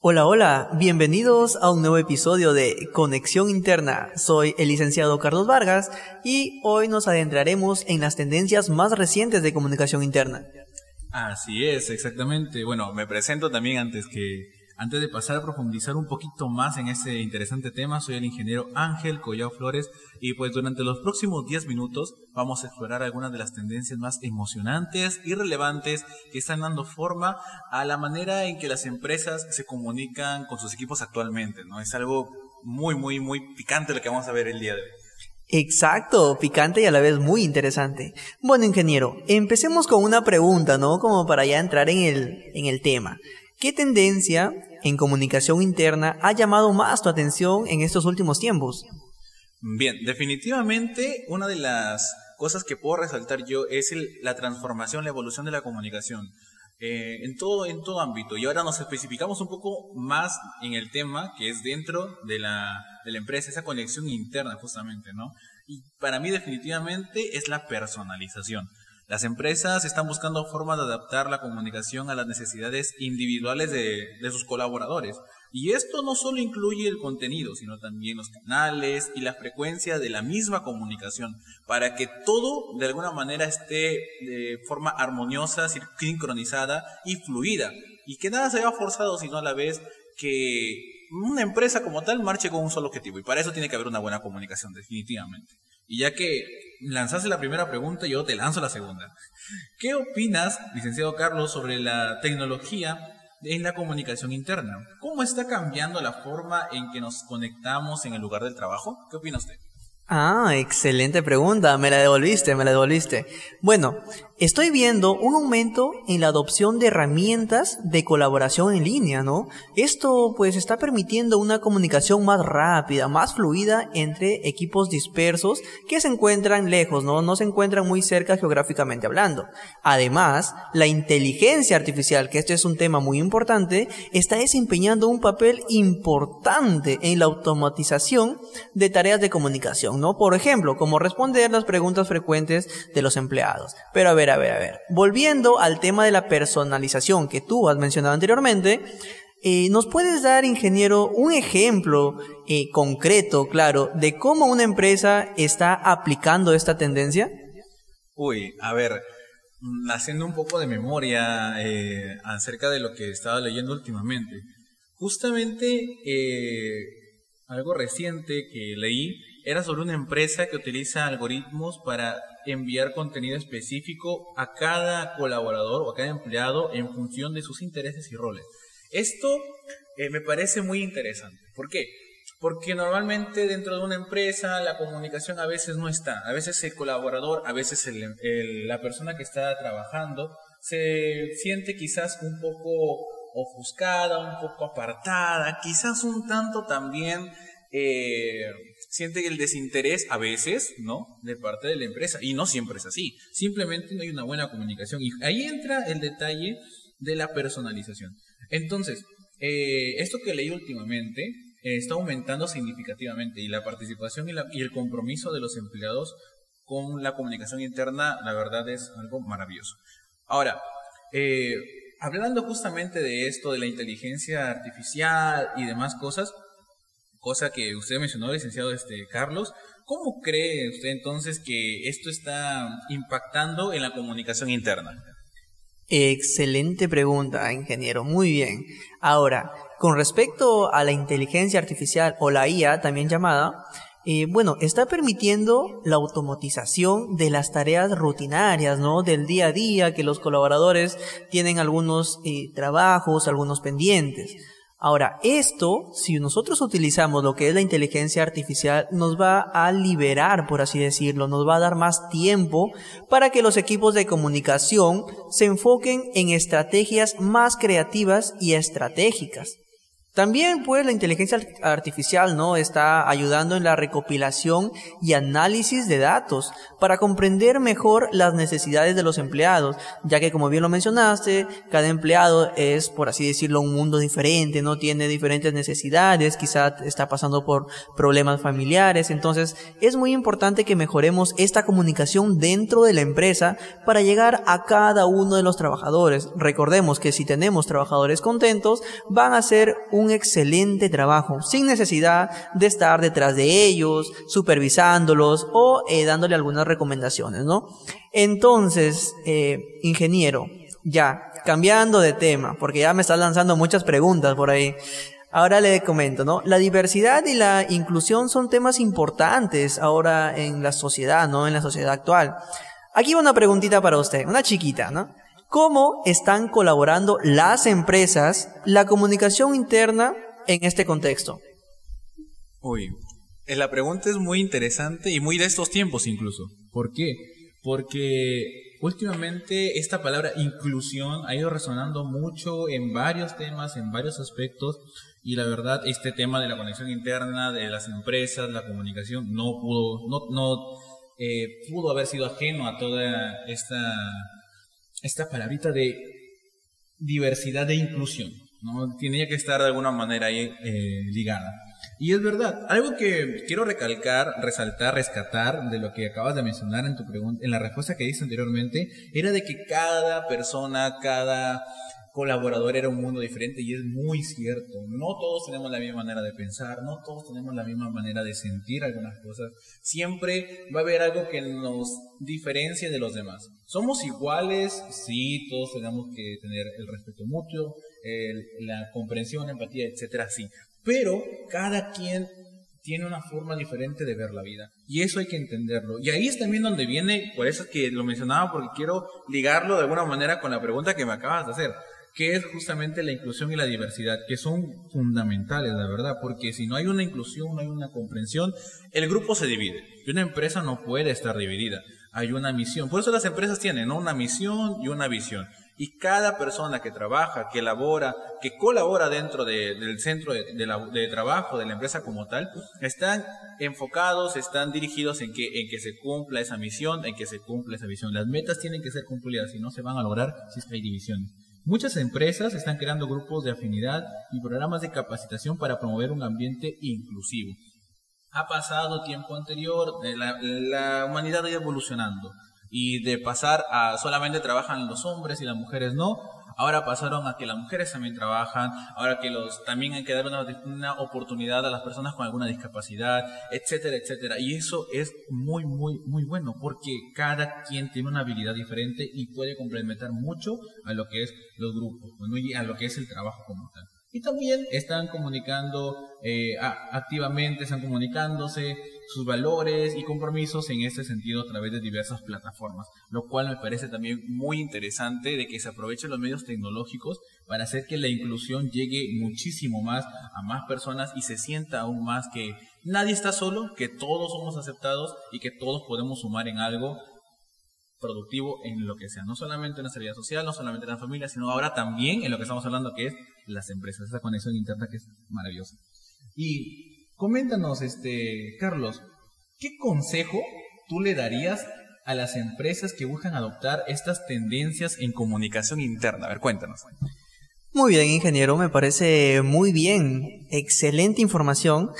Hola, hola, bienvenidos a un nuevo episodio de Conexión Interna. Soy el licenciado Carlos Vargas y hoy nos adentraremos en las tendencias más recientes de comunicación interna. Así es, exactamente. Bueno, me presento también antes que antes de pasar a profundizar un poquito más en este interesante tema, soy el ingeniero Ángel Collao Flores y pues durante los próximos 10 minutos vamos a explorar algunas de las tendencias más emocionantes y relevantes que están dando forma a la manera en que las empresas se comunican con sus equipos actualmente, ¿no? Es algo muy, muy, muy picante lo que vamos a ver el día de hoy. Exacto, picante y a la vez muy interesante. Bueno, ingeniero, empecemos con una pregunta, ¿no? Como para ya entrar en el, en el tema. ¿Qué tendencia en comunicación interna ha llamado más tu atención en estos últimos tiempos? Bien, definitivamente una de las cosas que puedo resaltar yo es la transformación, la evolución de la comunicación. Eh, en, todo, en todo ámbito. Y ahora nos especificamos un poco más en el tema que es dentro de la, de la empresa, esa conexión interna justamente, ¿no? Y para mí definitivamente es la personalización. Las empresas están buscando formas de adaptar la comunicación a las necesidades individuales de, sus colaboradores. Y esto no solo incluye el contenido, sino también los canales y la frecuencia de la misma comunicación, para que todo de alguna manera esté de forma armoniosa, sincronizada y fluida. Y que nada se vea forzado, sino a la vez que una empresa como tal marche con un solo objetivo. Y para eso tiene que haber una buena comunicación, definitivamente. Y ya que lanzaste la primera pregunta, yo te lanzo la segunda. ¿Qué opinas, licenciado Carlos, sobre la tecnología en la comunicación interna? ¿Cómo está cambiando la forma en que nos conectamos en el lugar del trabajo? ¿Qué opina usted? Ah, excelente pregunta, me la devolviste, me la devolviste. Bueno, estoy viendo un aumento en la adopción de herramientas de colaboración en línea, ¿no? Esto pues está permitiendo una comunicación más rápida, más fluida entre equipos dispersos que se encuentran lejos, ¿no? No se encuentran muy cerca geográficamente hablando. Además, la inteligencia artificial, que este es un tema muy importante, está desempeñando un papel importante en la automatización de tareas de comunicación. ¿no? Por ejemplo, como responder las preguntas frecuentes de los empleados. Pero a ver, a ver, a ver. Volviendo al tema de la personalización que tú has mencionado anteriormente, eh, ¿nos puedes dar, ingeniero, un ejemplo eh, concreto, claro, de cómo una empresa está aplicando esta tendencia? Uy, a ver, mm, haciendo un poco de memoria eh, acerca de lo que estaba leyendo últimamente. Justamente algo reciente que leí era sobre una empresa que utiliza algoritmos para enviar contenido específico a cada colaborador o a cada empleado en función de sus intereses y roles. Esto eh, me parece muy interesante. ¿Por qué? Porque normalmente dentro de una empresa la comunicación a veces no está. A veces el colaborador, a veces la persona que está trabajando se siente quizás un poco ofuscada, un poco apartada, quizás un tanto también eh, siente el desinterés a veces, ¿no? De parte de la empresa. Y no siempre es así. Simplemente no hay una buena comunicación. Y ahí entra el detalle de la personalización. Entonces, eh, esto que leí últimamente eh, está aumentando significativamente y la participación y, y, el compromiso de los empleados con la comunicación interna, la verdad es algo maravilloso. Ahora, eh, hablando justamente de esto, de la inteligencia artificial y demás cosas, cosa que usted mencionó, licenciado este, Carlos. ¿Cómo cree usted entonces que esto está impactando en la comunicación interna? Excelente pregunta, ingeniero. Muy bien. Ahora, con respecto a la inteligencia artificial o la IA, también llamada, eh, bueno, está permitiendo la automatización de las tareas rutinarias, ¿no? Del día a día, que los colaboradores tienen algunos eh, trabajos, algunos pendientes. Ahora, esto, si nosotros utilizamos lo que es la inteligencia artificial, nos va a liberar, por así decirlo, nos va a dar más tiempo para que los equipos de comunicación se enfoquen en estrategias más creativas y estratégicas. También pues la inteligencia artificial no está ayudando en la recopilación y análisis de datos para comprender mejor las necesidades de los empleados, ya que como bien lo mencionaste, cada empleado es por así decirlo un mundo diferente, no tiene diferentes necesidades, quizá está pasando por problemas familiares, entonces es muy importante que mejoremos esta comunicación dentro de la empresa para llegar a cada uno de los trabajadores. Recordemos que si tenemos trabajadores contentos, van a ser un excelente trabajo, sin necesidad de estar detrás de ellos, supervisándolos o eh, dándole algunas recomendaciones, ¿no? Entonces, eh, ingeniero, ya, cambiando de tema, porque ya me estás lanzando muchas preguntas por ahí. Ahora le comento, ¿no? La diversidad y la inclusión son temas importantes ahora en la sociedad, ¿no? En la sociedad actual. Aquí una preguntita para usted, una chiquita, ¿no? ¿Cómo están colaborando las empresas la comunicación interna en este contexto? Uy, eh, la pregunta es muy interesante y muy de estos tiempos incluso. ¿Por qué? Porque últimamente esta palabra inclusión ha ido resonando mucho en varios temas, en varios aspectos, y la verdad este tema de la conexión interna de las empresas, la comunicación, no pudo, no, no eh, pudo haber sido ajeno a toda esta esta palabrita de diversidad e inclusión, ¿no? Tenía que estar de alguna manera ahí eh, ligada. Y es verdad, algo que quiero recalcar, resaltar, rescatar de lo que acabas de mencionar en tu pregunta, en la respuesta que diste anteriormente, era de que cada persona, cada colaborador era un mundo diferente y es muy cierto. No todos tenemos la misma manera de pensar, no todos tenemos la misma manera de sentir algunas cosas. Siempre va a haber algo que nos diferencia de los demás. Somos iguales, sí, todos tenemos que tener el respeto mutuo, la comprensión, empatía, etcétera, sí. Pero cada quien tiene una forma diferente de ver la vida. Y eso hay que entenderlo. Y ahí es también donde viene, por eso es que lo mencionaba, porque quiero ligarlo de alguna manera con la pregunta que me acabas de hacer que es justamente la inclusión y la diversidad, que son fundamentales, la verdad, porque si no hay una inclusión, no hay una comprensión, el grupo se divide. Y una empresa no puede estar dividida. Hay una misión. Por eso las empresas tienen una misión y una visión. Y cada persona que trabaja, que elabora, que colabora dentro del centro de, de, trabajo de la empresa como tal, están enfocados, están dirigidos en que, en que se cumpla esa misión, en que se cumpla esa visión. Las metas tienen que ser cumplidas y no se van a lograr si es que hay divisiones. Muchas empresas están creando grupos de afinidad y programas de capacitación para promover un ambiente inclusivo. Ha pasado tiempo anterior, la, la humanidad ha ido evolucionando y de pasar a solamente trabajan los hombres y las mujeres no, ahora pasaron a que las mujeres también trabajan, ahora que los también hay que dar una, oportunidad a las personas con alguna discapacidad, etcétera, etcétera. Y eso es muy, muy, muy bueno porque cada quien tiene una habilidad diferente y puede complementar mucho a lo que es los grupos, y a lo que es el trabajo como tal. Y también están comunicando eh, activamente, están comunicándose, sus valores y compromisos en este sentido a través de diversas plataformas, lo cual me parece también muy interesante de que se aprovechen los medios tecnológicos para hacer que la inclusión llegue muchísimo más a más personas y se sienta aún más que nadie está solo, que todos somos aceptados y que todos podemos sumar en algo productivo en lo que sea, no solamente en la vida social, no solamente en la familia, sino ahora también en lo que estamos hablando que es las empresas, esa conexión interna que es maravillosa. Y Coméntanos, este, Carlos, ¿qué consejo tú le darías a las empresas que buscan adoptar estas tendencias en comunicación interna? A ver, cuéntanos. Muy bien, ingeniero, me parece muy bien. Excelente información.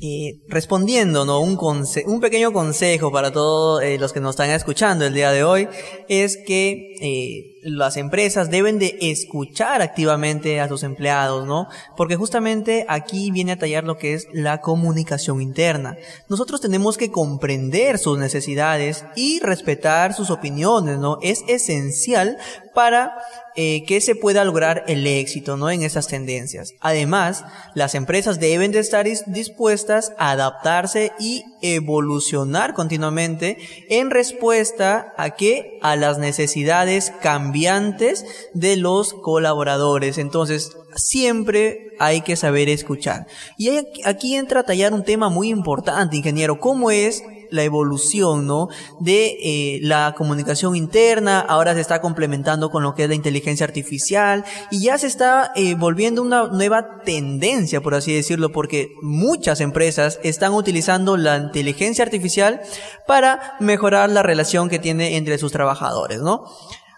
Eh, respondiendo, ¿no? Un, un pequeño consejo para todos eh, los que nos están escuchando el día de hoy es que eh, las empresas deben de escuchar activamente a sus empleados, ¿no? Porque justamente aquí viene a tallar lo que es la comunicación interna. Nosotros tenemos que comprender sus necesidades y respetar sus opiniones, ¿no? Es esencial para eh, que se pueda lograr el éxito, ¿no? En esas tendencias. Además, las empresas deben de estar dispuestas a adaptarse y evolucionar continuamente en respuesta a que a las necesidades cambiantes de los colaboradores. Entonces, siempre hay que saber escuchar. Y aquí entra a tallar un tema muy importante, ingeniero, ¿cómo es la evolución, ¿no? De eh, la comunicación interna, ahora se está complementando con lo que es la inteligencia artificial y ya se está eh, volviendo una nueva tendencia, por así decirlo, porque muchas empresas están utilizando la inteligencia artificial para mejorar la relación que tiene entre sus trabajadores, ¿no?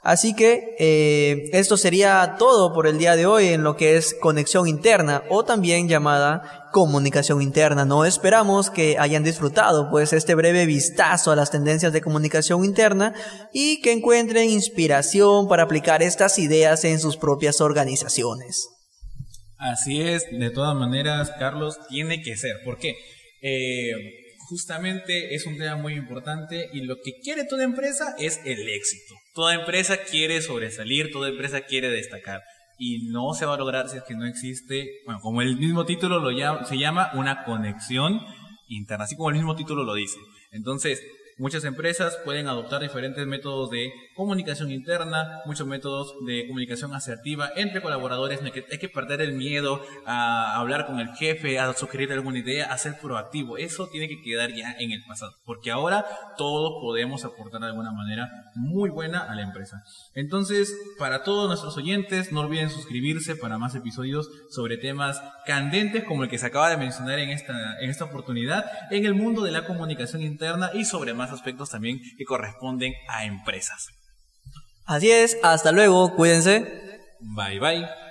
Así que eh, esto sería todo por el día de hoy en lo que es conexión interna o también llamada comunicación interna. No esperamos que hayan disfrutado pues este breve vistazo a las tendencias de comunicación interna y que encuentren inspiración para aplicar estas ideas en sus propias organizaciones. Así es, de todas maneras, Carlos, tiene que ser. ¿Por qué? Eh, justamente es un tema muy importante y lo que quiere toda empresa es el éxito. Toda empresa quiere sobresalir, toda empresa quiere destacar y no se va a lograr si es que no existe, bueno, como el mismo título lo llama, se llama una conexión interna, así como el mismo título lo dice. Entonces, Muchas empresas pueden adoptar diferentes métodos de comunicación interna, muchos métodos de comunicación asertiva entre colaboradores. Hay que, perder el miedo a hablar con el jefe, a sugerir alguna idea, a ser proactivo. Eso tiene que quedar ya en el pasado, porque ahora todos podemos aportar de alguna manera muy buena a la empresa. Entonces, para todos nuestros oyentes, no olviden suscribirse para más episodios sobre temas candentes como el que se acaba de mencionar en esta, en esta oportunidad, en el mundo de la comunicación interna y sobre más aspectos también que corresponden a empresas. Así es, hasta luego, cuídense. Bye bye.